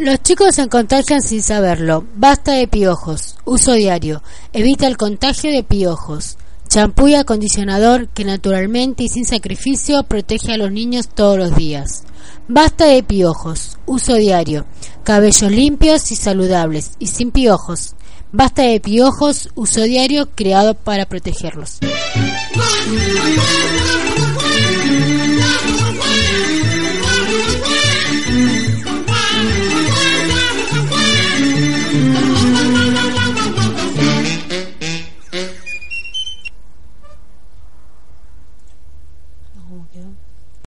Los chicos se contagian sin saberlo. Basta de piojos. Uso diario. Evita el contagio de piojos. Champú y acondicionador que naturalmente y sin sacrificio protege a los niños todos los días. Basta de piojos. Uso diario. Cabellos limpios y saludables y sin piojos. Basta de piojos. Uso diario creado para protegerlos. 目标。